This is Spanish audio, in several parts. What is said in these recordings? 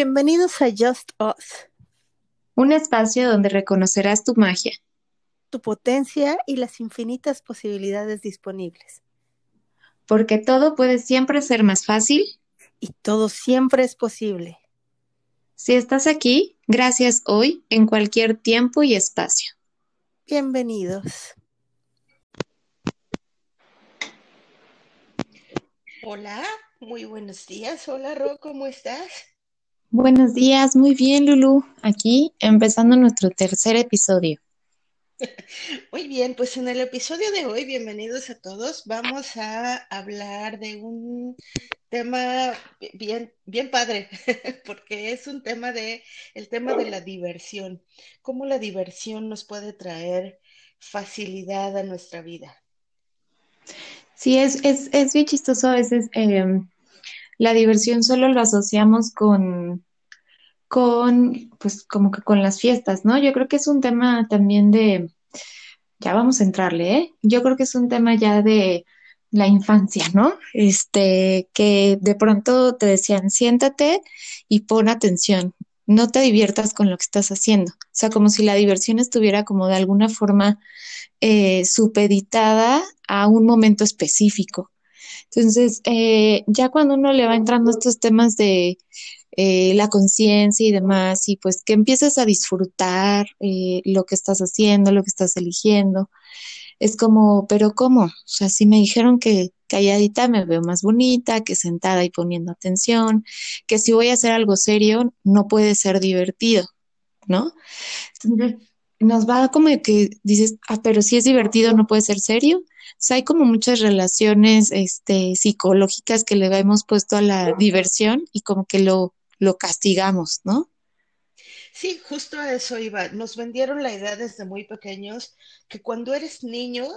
Bienvenidos a Just Us, un espacio donde reconocerás tu magia, tu potencia y las infinitas posibilidades disponibles. Porque todo puede siempre ser más fácil y todo siempre es posible. Si estás aquí, gracias hoy en cualquier tiempo y espacio. Bienvenidos. Hola, muy buenos días. Hola, Ro, ¿cómo estás? Buenos días, muy bien, Lulu. Aquí empezando nuestro tercer episodio. Muy bien, pues en el episodio de hoy, bienvenidos a todos, vamos a hablar de un tema bien, bien padre, porque es un tema de, el tema de la diversión, cómo la diversión nos puede traer facilidad a nuestra vida. Sí, es, es, es bien chistoso a veces. Em, la diversión solo lo asociamos con, con, pues como que con las fiestas, ¿no? Yo creo que es un tema también de, ya vamos a entrarle, ¿eh? Yo creo que es un tema ya de la infancia, ¿no? Este, que de pronto te decían, siéntate y pon atención, no te diviertas con lo que estás haciendo. O sea, como si la diversión estuviera como de alguna forma eh, supeditada a un momento específico. Entonces, eh, ya cuando uno le va entrando a estos temas de eh, la conciencia y demás, y pues que empiezas a disfrutar eh, lo que estás haciendo, lo que estás eligiendo, es como, pero ¿cómo? O sea, si me dijeron que calladita me veo más bonita, que sentada y poniendo atención, que si voy a hacer algo serio, no puede ser divertido, ¿no? Entonces, nos va como que dices, ah, pero si es divertido, no puede ser serio hay como muchas relaciones este, psicológicas que le hemos puesto a la diversión y como que lo, lo castigamos, ¿no? Sí, justo a eso iba. Nos vendieron la idea desde muy pequeños que cuando eres niño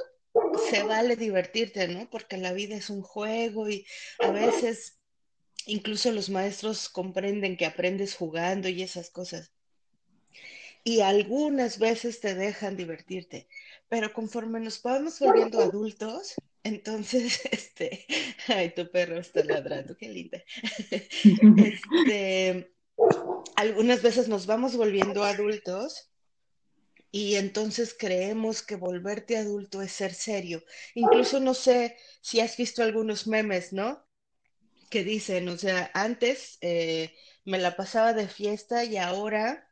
se vale divertirte, ¿no? Porque la vida es un juego y a veces incluso los maestros comprenden que aprendes jugando y esas cosas. Y algunas veces te dejan divertirte pero conforme nos vamos volviendo adultos, entonces, este, ay, tu perro está ladrando, qué linda. Este, algunas veces nos vamos volviendo adultos y entonces creemos que volverte adulto es ser serio. Incluso no sé si has visto algunos memes, ¿no? Que dicen, o sea, antes eh, me la pasaba de fiesta y ahora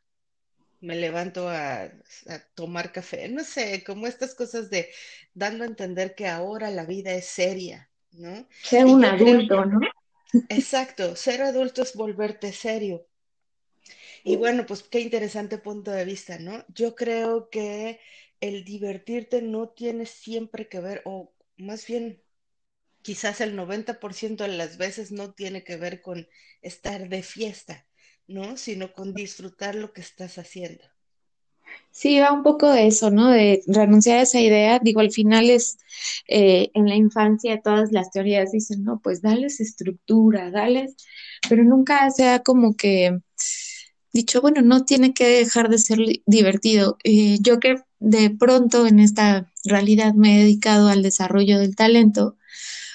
me levanto a, tomar café, no sé, como estas cosas de dando a entender que ahora la vida es seria, ¿no? Ser un adulto, ¿no? Exacto, ser adulto es volverte serio. Y bueno, pues qué interesante punto de vista, ¿no? Yo creo que el divertirte no tiene siempre que ver, o más bien quizás el 90% de las veces no tiene que ver con estar de fiesta ¿no? Sino con disfrutar lo que estás haciendo. Sí, va un poco de eso, ¿no? De renunciar a esa idea. Digo, al final es eh, en la infancia todas las teorías dicen, no, pues dales estructura, dales, pero nunca sea como que dicho, bueno, no tiene que dejar de ser divertido. Eh, yo que de pronto en esta realidad me he dedicado al desarrollo del talento,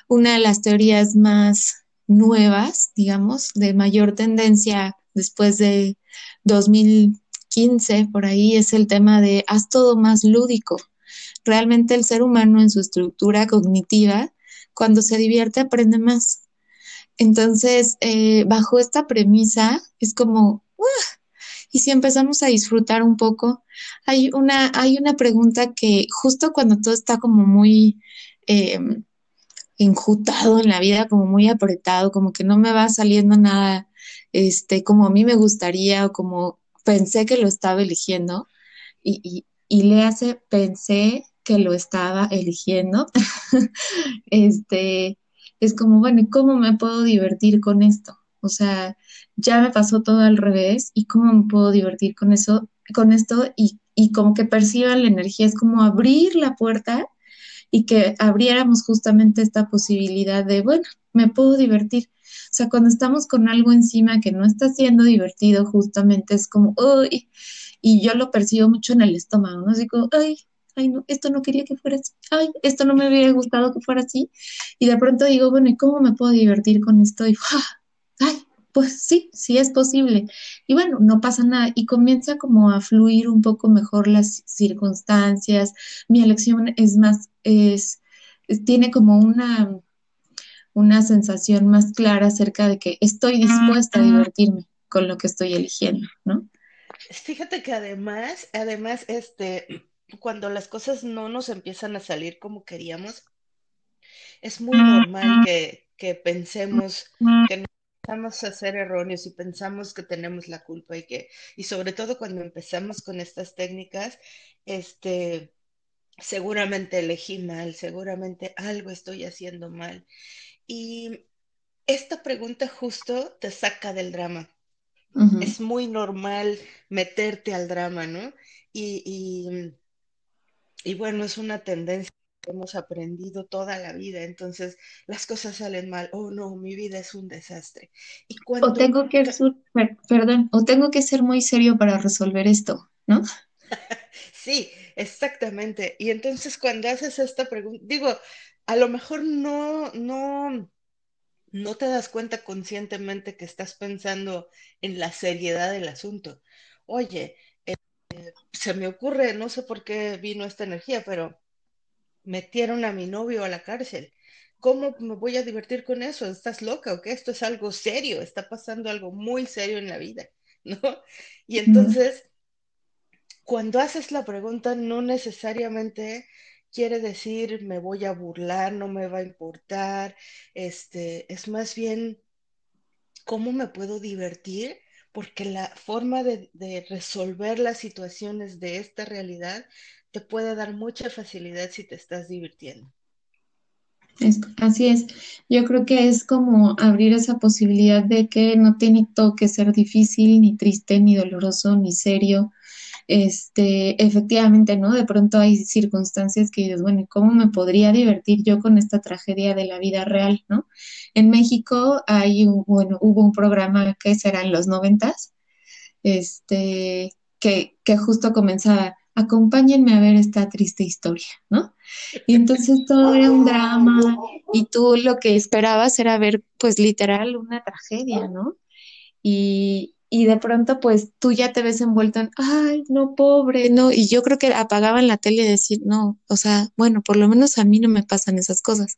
una de las teorías más nuevas, digamos, de mayor tendencia después de 2015, por ahí es el tema de haz todo más lúdico. Realmente el ser humano en su estructura cognitiva, cuando se divierte, aprende más. Entonces, eh, bajo esta premisa, es como, y si empezamos a disfrutar un poco, hay una, hay una pregunta que justo cuando todo está como muy eh, enjutado en la vida, como muy apretado, como que no me va saliendo nada este, como a mí me gustaría o como pensé que lo estaba eligiendo y, le hace, pensé que lo estaba eligiendo, este, es como, bueno, ¿y cómo me puedo divertir con esto? O sea, ya me pasó todo al revés y cómo me puedo divertir con eso, con esto y, y como que perciban la energía, es como abrir la puerta y que abriéramos justamente esta posibilidad de, bueno, me puedo divertir. O sea, cuando estamos con algo encima que no está siendo divertido, justamente es como, uy, y yo lo percibo mucho en el estómago, ¿no? Digo, ay, ay, no, esto no quería que fuera así, ay, esto no me hubiera gustado que fuera así. Y de pronto digo, bueno, ¿y cómo me puedo divertir con esto? Y, ay, pues sí, sí es posible. Y bueno, no pasa nada. Y comienza como a fluir un poco mejor las circunstancias. Mi elección es más, es, tiene como una, una sensación más clara acerca de que estoy dispuesta a divertirme con lo que estoy eligiendo, ¿no? Fíjate que además, además, este, cuando las cosas no nos empiezan a salir como queríamos, es muy normal que, que pensemos que no empezamos a ser erróneos y pensamos que tenemos la culpa y que, y sobre todo cuando empezamos con estas técnicas, este, seguramente elegí mal, seguramente algo estoy haciendo mal. Y esta pregunta justo te saca del drama. Es muy normal meterte al drama, ¿no? Y, y, y bueno, es una tendencia hemos aprendido toda la vida, entonces las cosas salen mal, oh no, mi vida es un desastre. Y cuando... O tengo que, perdón, o tengo que ser muy serio para resolver esto, ¿no? sí, exactamente. Y entonces cuando haces esta pregunta, digo, a lo mejor no, no, no te das cuenta conscientemente que estás pensando en la seriedad del asunto. Oye, eh, se me ocurre, no sé por qué vino esta energía, pero metieron a mi novio a la cárcel. ¿Cómo me voy a divertir con eso? ¿Estás loca o qué? Esto es algo serio, está pasando algo muy serio en la vida, ¿no? Y entonces, cuando haces la pregunta, no necesariamente quiere decir me voy a burlar, no me va a importar, este, es más bien cómo me puedo divertir, porque la forma de, de resolver las situaciones de esta realidad te puede dar mucha facilidad si te estás divirtiendo. así es. Yo creo que es como abrir esa posibilidad de que no tiene todo que ser difícil, ni triste, ni doloroso, ni serio. Este, efectivamente, ¿no? De pronto hay circunstancias que dices, bueno, ¿cómo me podría divertir yo con esta tragedia de la vida real, ¿no? En México hay un, bueno, hubo un programa que será en los noventas, este, que, que justo comenzaba acompáñenme a ver esta triste historia, ¿no? Y entonces todo era un drama y tú lo que esperabas era ver, pues literal, una tragedia, ¿no? Y, y de pronto pues tú ya te ves envuelto en, ay, no, pobre, no, y yo creo que apagaban la tele y decir, no, o sea, bueno, por lo menos a mí no me pasan esas cosas,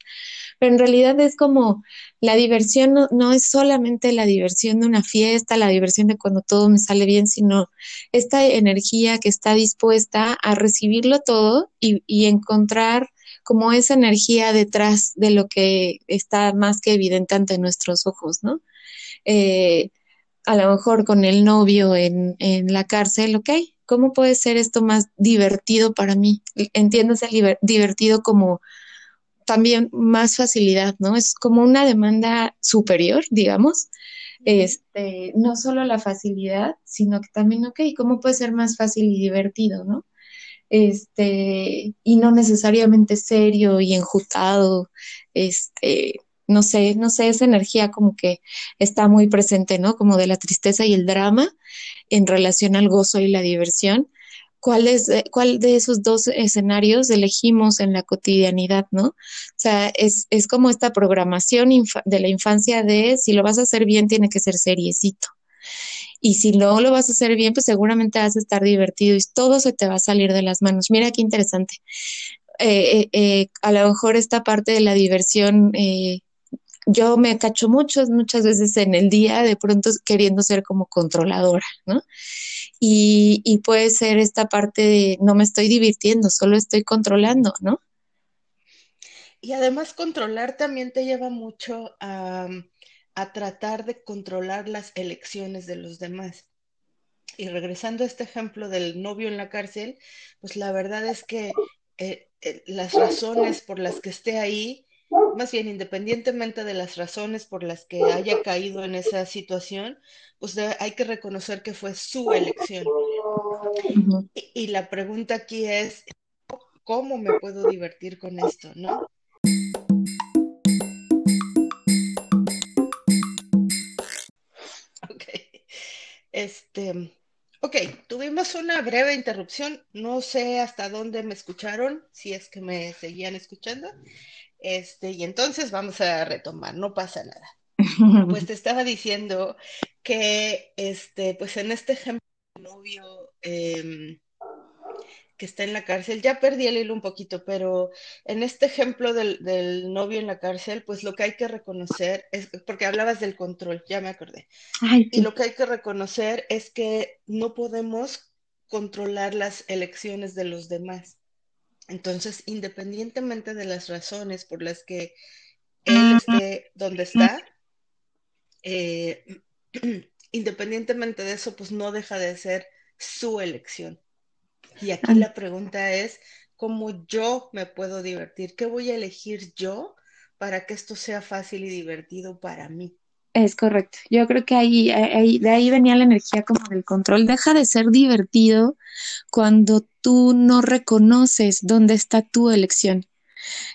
pero en realidad es como la diversión no, no es solamente la diversión de una fiesta, la diversión de cuando todo me sale bien, sino esta energía que está dispuesta a recibirlo todo y, y encontrar como esa energía detrás de lo que está más que evidente ante nuestros ojos, ¿no? Eh, a lo mejor con el novio en, en la cárcel, ok, ¿cómo puede ser esto más divertido para mí? Entiéndase divertido como también más facilidad, ¿no? Es como una demanda superior, digamos. Este, no solo la facilidad, sino que también, ok, ¿cómo puede ser más fácil y divertido, ¿no? Este, y no necesariamente serio y enjutado, este, no sé, no sé, esa energía como que está muy presente, ¿no? Como de la tristeza y el drama en relación al gozo y la diversión. ¿Cuál, es, eh, cuál de esos dos escenarios elegimos en la cotidianidad, ¿no? O sea, es, es como esta programación de la infancia de si lo vas a hacer bien, tiene que ser seriecito. Y si no lo vas a hacer bien, pues seguramente vas a estar divertido y todo se te va a salir de las manos. Mira qué interesante. Eh, eh, a lo mejor esta parte de la diversión yo me cacho muchas, muchas veces en el día de pronto queriendo ser como controladora, ¿no? Y, y puede ser esta parte de no me estoy divirtiendo, solo estoy controlando, ¿no? Y además controlar también te lleva mucho a, a tratar de controlar las elecciones de los demás. Y regresando a este ejemplo del novio en la cárcel, pues la verdad es que eh, eh, las razones por las que esté ahí más bien independientemente de las razones por las que haya caído en esa situación, pues hay que reconocer que fue su elección. y, la pregunta aquí es, ¿cómo me puedo divertir con esto, no? Ok. Este, ok, tuvimos una breve interrupción. No sé hasta dónde me escucharon, si es que me seguían escuchando. Este, y entonces vamos a retomar, no pasa nada. Pues te estaba diciendo que, este, pues en este ejemplo, novio eh, que está en la cárcel, ya perdí el hilo un poquito, pero en este ejemplo del, del, novio en la cárcel, pues lo que hay que reconocer es, porque hablabas del control, ya me acordé, Ay, y lo que hay que reconocer es que no podemos controlar las elecciones de los demás. Entonces, independientemente de las razones por las que él esté donde está, eh, independientemente de eso, pues no deja de ser su elección. Y aquí la pregunta es, ¿cómo yo me puedo divertir? ¿Qué voy a elegir yo para que esto sea fácil y divertido para mí? Es correcto. Yo creo que ahí, ahí, de ahí venía la energía como del control. Deja de ser divertido cuando tú no reconoces dónde está tu elección.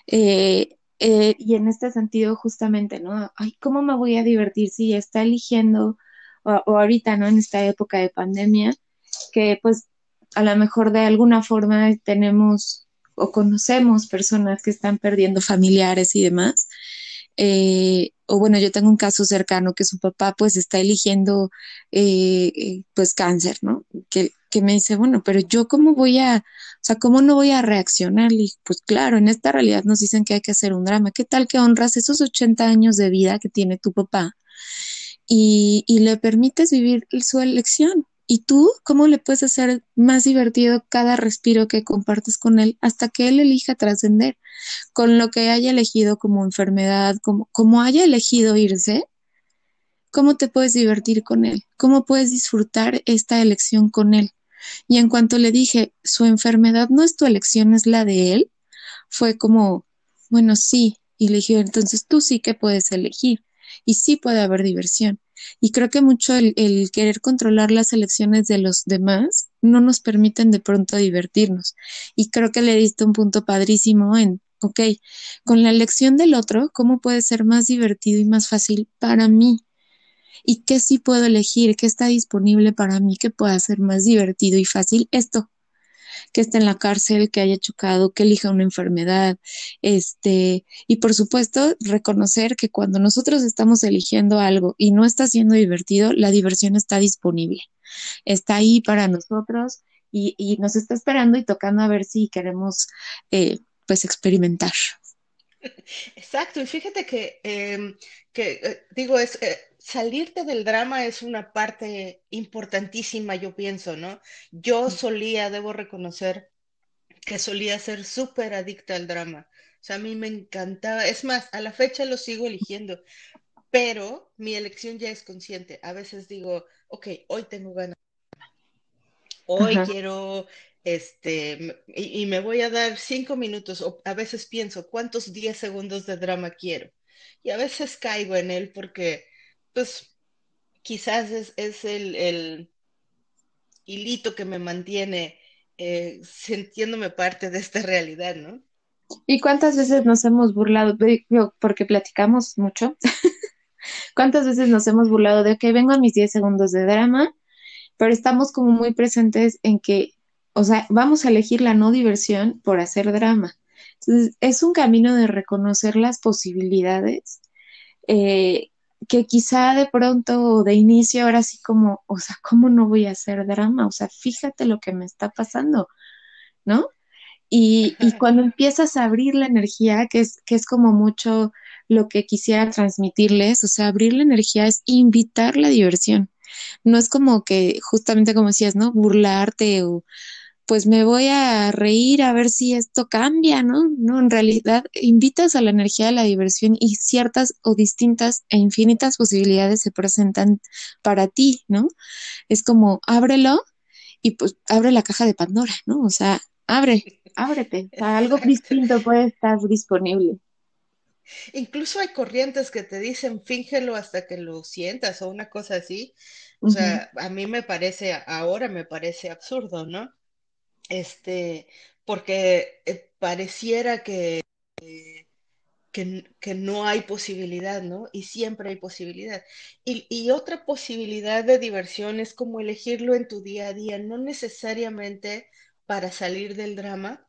Eh, eh, y en este sentido, justamente, ¿no? Ay, ¿cómo me voy a divertir si está eligiendo, o, o ahorita, ¿no? En esta época de pandemia, que pues a lo mejor de alguna forma tenemos o conocemos personas que están perdiendo familiares y demás. Eh, o bueno, yo tengo un caso cercano que su papá pues está eligiendo eh, eh, pues cáncer, ¿no? Que, que, me dice, bueno, pero yo cómo voy a, o sea, ¿cómo no voy a reaccionar? Y pues claro, en esta realidad nos dicen que hay que hacer un drama. ¿Qué tal que honras esos 80 años de vida que tiene tu papá y, y le permites vivir su elección? ¿Y tú cómo le puedes hacer más divertido cada respiro que compartes con él hasta que él elija trascender con lo que haya elegido como enfermedad, como, como haya elegido irse? ¿Cómo te puedes divertir con él? ¿Cómo puedes disfrutar esta elección con él? Y en cuanto le dije, su enfermedad no es tu elección, es la de él, fue como, bueno, sí. Y le dije, entonces tú sí que puedes elegir y sí puede haber diversión. Y creo que mucho el, el, querer controlar las elecciones de los demás no nos permiten de pronto divertirnos. Y creo que le diste un punto padrísimo en, ok, con la elección del otro, ¿cómo puede ser más divertido y más fácil para mí? ¿Y qué sí puedo elegir? ¿Qué está disponible para mí que pueda ser más divertido y fácil? Esto, que esté en la cárcel, que haya chocado, que elija una enfermedad, este, y por supuesto, reconocer que cuando nosotros estamos eligiendo algo y no está siendo divertido, la diversión está disponible, está ahí para nosotros y, y nos está esperando y tocando a ver si queremos, eh, pues, experimentar. Exacto, y fíjate que, eh, que eh, digo, es, eh, salirte del drama es una parte importantísima, yo pienso, ¿no? Yo solía, debo reconocer, que solía ser súper adicta al drama. O sea, a mí me encantaba, es más, a la fecha lo sigo eligiendo, pero mi elección ya es consciente. A veces digo, ok, hoy tengo ganas. Hoy Ajá. quiero, este, y, y, me voy a dar cinco minutos, o a veces pienso, ¿cuántos diez segundos de drama quiero? Y a veces caigo en él porque pues quizás es, es el, el, hilito que me mantiene eh, sintiéndome parte de esta realidad, ¿no? ¿Y cuántas veces nos hemos burlado? Porque platicamos mucho. ¿Cuántas veces nos hemos burlado de que vengo a mis 10 segundos de drama? Pero estamos como muy presentes en que, o sea, vamos a elegir la no diversión por hacer drama. Entonces, es un camino de reconocer las posibilidades eh, que quizá de pronto de inicio ahora sí como, o sea, ¿cómo no voy a hacer drama? O sea, fíjate lo que me está pasando, ¿no? Y, y cuando empiezas a abrir la energía, que es, que es como mucho lo que quisiera transmitirles, o sea, abrir la energía es invitar la diversión. No es como que, justamente como decías, ¿no? Burlarte o, pues me voy a reír a ver si esto cambia, ¿no? No, en realidad invitas a la energía de la diversión y ciertas o distintas e infinitas posibilidades se presentan para ti, ¿no? Es como ábrelo y pues abre la caja de Pandora, ¿no? O sea, abre, ábrete, o sea, algo distinto puede estar disponible. Incluso hay corrientes que te dicen fíngelo hasta que lo sientas o una cosa así. O uh -huh. sea, a mí me parece, ahora me parece absurdo, ¿no? Este, porque eh, pareciera que, eh, que, que, no hay posibilidad, ¿no? Y siempre hay posibilidad. Y, y, otra posibilidad de diversión es como elegirlo en tu día a día, no necesariamente para salir del drama,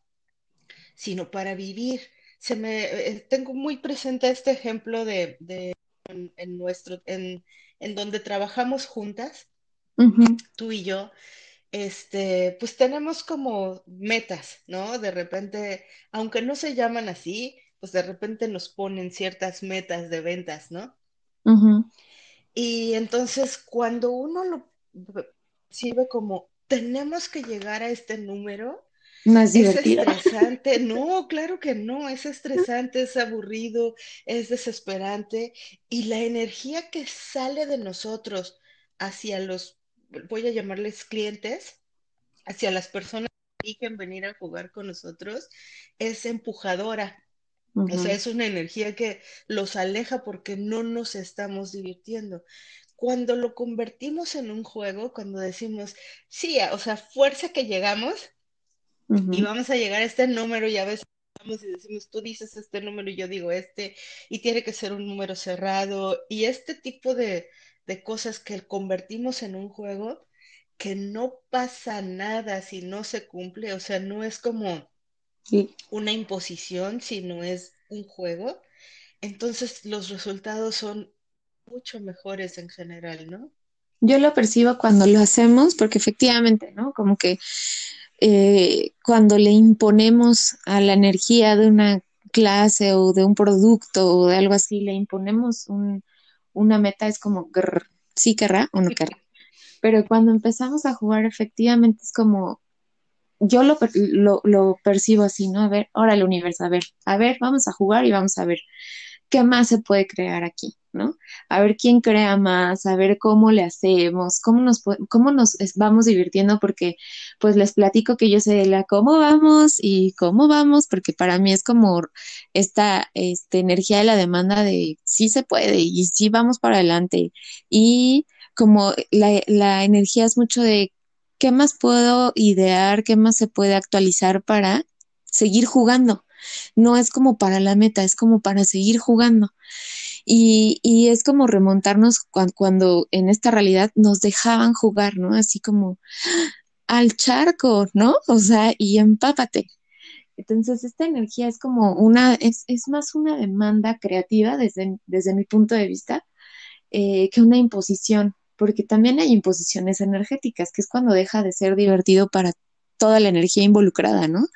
sino para vivir. Se me, eh, tengo muy presente este ejemplo de, de en, nuestro, en, en, donde trabajamos juntas, tú y yo, este, pues tenemos como metas, ¿no? De repente, aunque no se llaman así, pues de repente nos ponen ciertas metas de ventas, ¿no? Y entonces cuando uno lo sirve como, tenemos que llegar a este número, no es divertido. Es estresante, no, claro que no, es estresante, es aburrido, es desesperante y la energía que sale de nosotros hacia los, voy a llamarles clientes, hacia las personas que eligen venir a jugar con nosotros, es empujadora. O sea, es una energía que los aleja porque no nos estamos divirtiendo. Cuando lo convertimos en un juego, cuando decimos, sí, o sea, fuerza que llegamos, y vamos a llegar a este número y a veces vamos y decimos, tú dices este número y yo digo este, y tiene que ser un número cerrado, y este tipo de, cosas que convertimos en un juego, que no pasa nada si no se cumple, o sea, no es como una imposición, sino es un juego, entonces los resultados son mucho mejores en general, ¿no? Yo lo percibo cuando lo hacemos, porque efectivamente, ¿no? Como que eh, cuando le imponemos a la energía de una clase o de un producto o de algo así, le imponemos una meta, es como, grrr, sí querrá o no querrá. Pero cuando empezamos a jugar, efectivamente es como, yo lo, lo, lo, percibo así, ¿no? A ver, ahora el universo, a ver, a ver, vamos a jugar y vamos a ver qué más se puede crear aquí, ¿no? A ver quién crea más, a ver cómo le hacemos, cómo nos, cómo nos vamos divirtiendo, porque pues les platico que yo sé la cómo vamos y cómo vamos, porque para mí es como esta, esta energía de la demanda de sí se puede y sí vamos para adelante. Y como la, la energía es mucho de qué más puedo idear, qué más se puede actualizar para seguir jugando no es como para la meta, es como para seguir jugando. Y, y es como remontarnos cuando, en esta realidad nos dejaban jugar, ¿no? Así como al charco, ¿no? O sea, y empápate. Entonces, esta energía es como una, es, es más una demanda creativa desde, desde mi punto de vista eh, que una imposición, porque también hay imposiciones energéticas, que es cuando deja de ser divertido para toda la energía involucrada, ¿no?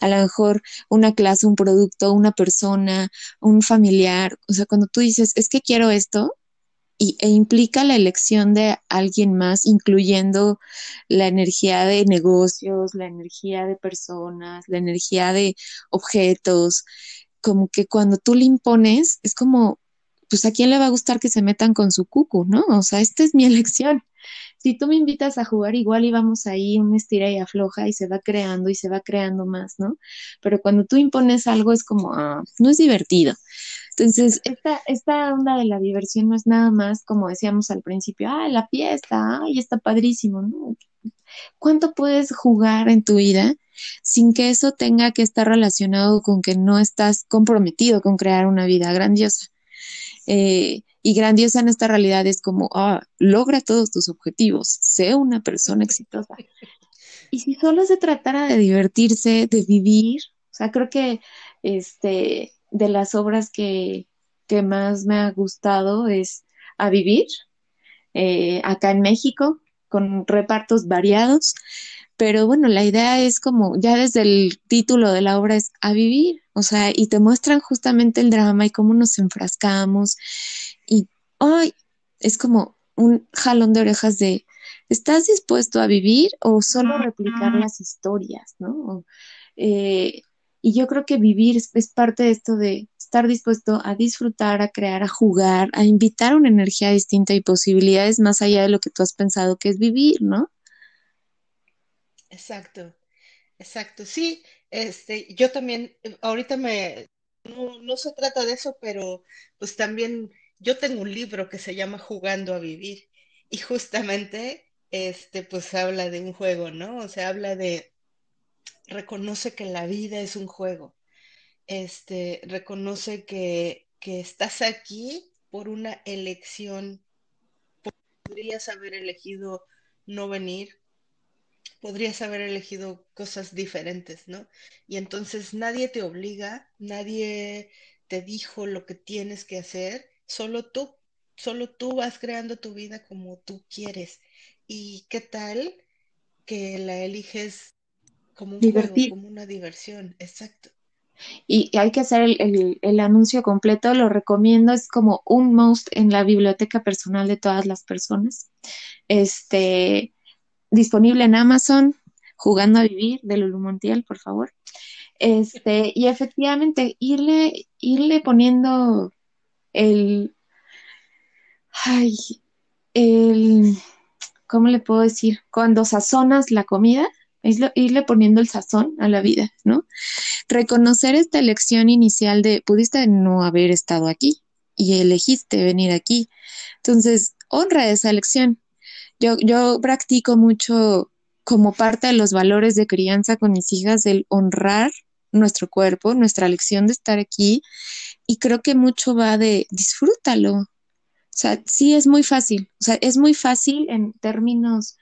A lo mejor una clase, un producto, una persona, un familiar, o sea, cuando tú dices, es que quiero esto, y, e implica la elección de alguien más, incluyendo la energía de negocios, la energía de personas, la energía de objetos, como que cuando tú le impones, es como, pues a quién le va a gustar que se metan con su cucu, ¿no? O sea, esta es mi elección si tú me invitas a jugar igual y vamos ahí un estira y afloja y se va creando y se va creando más, ¿no? Pero cuando tú impones algo es como, ah, no es divertido. Entonces, esta, esta onda de la diversión no es nada más, como decíamos al principio, ah, la fiesta, ay, está padrísimo, ¿no? ¿Cuánto puedes jugar en tu vida sin que eso tenga que estar relacionado con que no estás comprometido con crear una vida grandiosa? Eh, y grandiosa en esta realidad es como, ah, logra todos tus objetivos, sé una persona exitosa. Y si solo se tratara de divertirse, de vivir, o sea, creo que este, de las obras que, que más me ha gustado es A Vivir, eh, acá en México, con repartos variados. Pero bueno, la idea es como, ya desde el título de la obra es A Vivir, o sea, y te muestran justamente el drama y cómo nos enfrascamos y hoy es como un jalón de orejas de, ¿estás dispuesto a vivir o solo replicar las historias, ¿no? Eh, y yo creo que vivir es, parte de esto de estar dispuesto a disfrutar, a crear, a jugar, a invitar una energía distinta y posibilidades más allá de lo que tú has pensado que es vivir, ¿no? Exacto, exacto. Sí, este, yo también, ahorita me, no, no se trata de eso, pero pues también yo tengo un libro que se llama Jugando a Vivir y justamente este pues habla de un juego, ¿no? O sea, habla de reconoce que la vida es un juego. Este, reconoce que, que estás aquí por una elección. Podrías haber elegido no venir, podrías haber elegido cosas diferentes, ¿no? Y entonces nadie te obliga, nadie te dijo lo que tienes que hacer solo tú, solo tú vas creando tu vida como tú quieres. ¿Y qué tal que la eliges como un juego, como una diversión? Exacto. Y hay que hacer el, el, anuncio completo, lo recomiendo, es como un most en la biblioteca personal de todas las personas. Este, disponible en Amazon, jugando a vivir, de Lulu Montiel, por favor. Este, y efectivamente, irle, irle poniendo el, ay, el, ¿cómo le puedo decir? Cuando sazonas la comida, irle poniendo el sazón a la vida, ¿no? Reconocer esta elección inicial de pudiste no haber estado aquí y elegiste venir aquí. Entonces, honra esa elección. Yo, yo practico mucho como parte de los valores de crianza con mis hijas el honrar nuestro cuerpo, nuestra elección de estar aquí y creo que mucho va de disfrútalo. O sea, sí es muy fácil, o sea, es muy fácil en términos,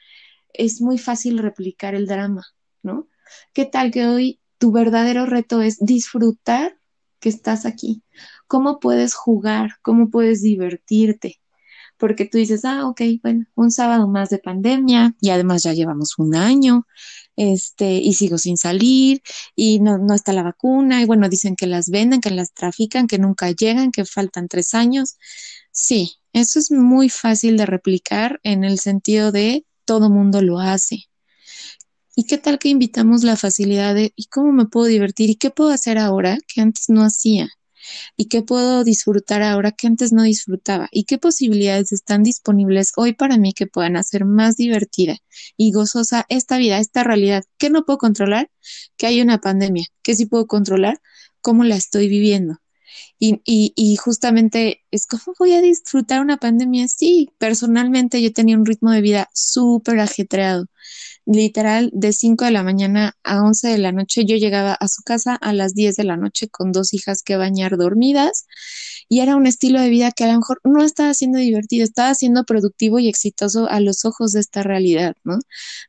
es muy fácil replicar el drama, ¿no? ¿Qué tal que hoy tu verdadero reto es disfrutar que estás aquí? ¿Cómo puedes jugar? ¿Cómo puedes divertirte? Porque tú dices, ah, ok, bueno, un sábado más de pandemia y además ya llevamos un año, este, y sigo sin salir, y no, no está la vacuna, y bueno, dicen que las venden, que las trafican, que nunca llegan, que faltan tres años. Sí, eso es muy fácil de replicar en el sentido de todo mundo lo hace. ¿Y qué tal que invitamos la facilidad de, ¿y cómo me puedo divertir? ¿Y qué puedo hacer ahora que antes no hacía? Y qué puedo disfrutar ahora que antes no disfrutaba y qué posibilidades están disponibles hoy para mí que puedan hacer más divertida y gozosa esta vida, esta realidad que no puedo controlar, que hay una pandemia, que sí puedo controlar, cómo la estoy viviendo. Y, y, y, justamente es como voy a disfrutar una pandemia. Sí, personalmente yo tenía un ritmo de vida súper ajetreado literal de 5 de la mañana a 11 de la noche. Yo llegaba a su casa a las 10 de la noche con dos hijas que bañar dormidas y era un estilo de vida que a lo mejor no estaba siendo divertido, estaba siendo productivo y exitoso a los ojos de esta realidad, ¿no?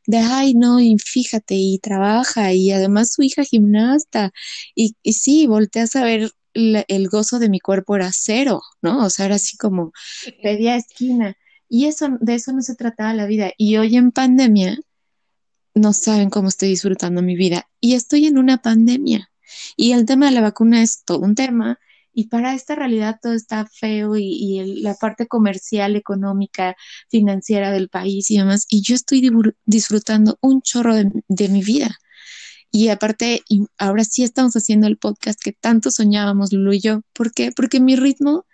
De, ay, no, y fíjate, y trabaja, y además su hija gimnasta, y, sí, volteas a ver el gozo de mi cuerpo era cero, ¿no? O sea, era así como pedía esquina. Y eso, de eso no se trataba la vida. Y hoy en pandemia, no saben cómo estoy disfrutando mi vida. Y estoy en una pandemia. Y el tema de la vacuna es todo un tema. Y para esta realidad todo está feo y, la parte comercial, económica, financiera del país y demás. Y yo estoy disfrutando un chorro de, mi vida. Y aparte, ahora sí estamos haciendo el podcast que tanto soñábamos, Lulu y yo. ¿Por qué? Porque mi ritmo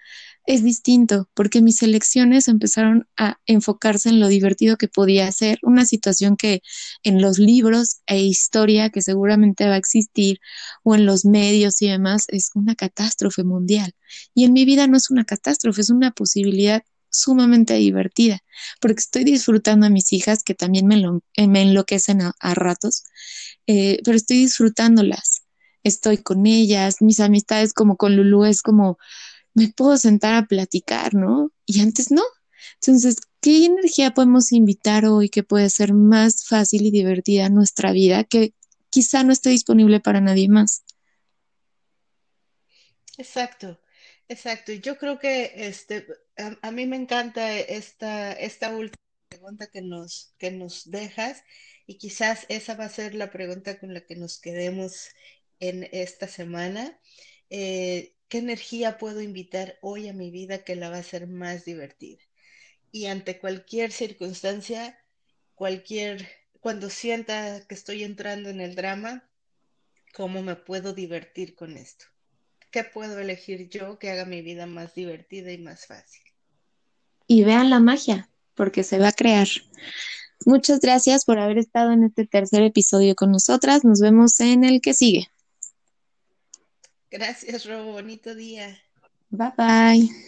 es distinto porque mis elecciones empezaron a enfocarse en lo divertido que podía ser, una situación que en los libros e historia que seguramente va a existir o en los medios y demás es una catástrofe mundial. Y en mi vida no es una catástrofe, es una posibilidad sumamente divertida, porque estoy disfrutando a mis hijas que también me, me enloquecen a, ratos, eh, pero estoy disfrutándolas, estoy con ellas, mis amistades como con Lulu es como me puedo sentar a platicar, ¿no? Y antes no. Entonces, ¿qué energía podemos invitar hoy que puede ser más fácil y divertida nuestra vida que quizá no esté disponible para nadie más? Exacto, exacto. Yo creo que este, a, mí me encanta esta, esta última pregunta que nos, que nos dejas y quizás esa va a ser la pregunta con la que nos quedemos en esta semana. Eh, ¿Qué energía puedo invitar hoy a mi vida que la va a hacer más divertida? Y ante cualquier circunstancia, cualquier, cuando sienta que estoy entrando en el drama, ¿cómo me puedo divertir con esto? ¿Qué puedo elegir yo que haga mi vida más divertida y más fácil? Y vean la magia, porque se va a crear. Muchas gracias por haber estado en este tercer episodio con nosotras. Nos vemos en el que sigue. Gracias, Robo. Bonito día. Bye bye.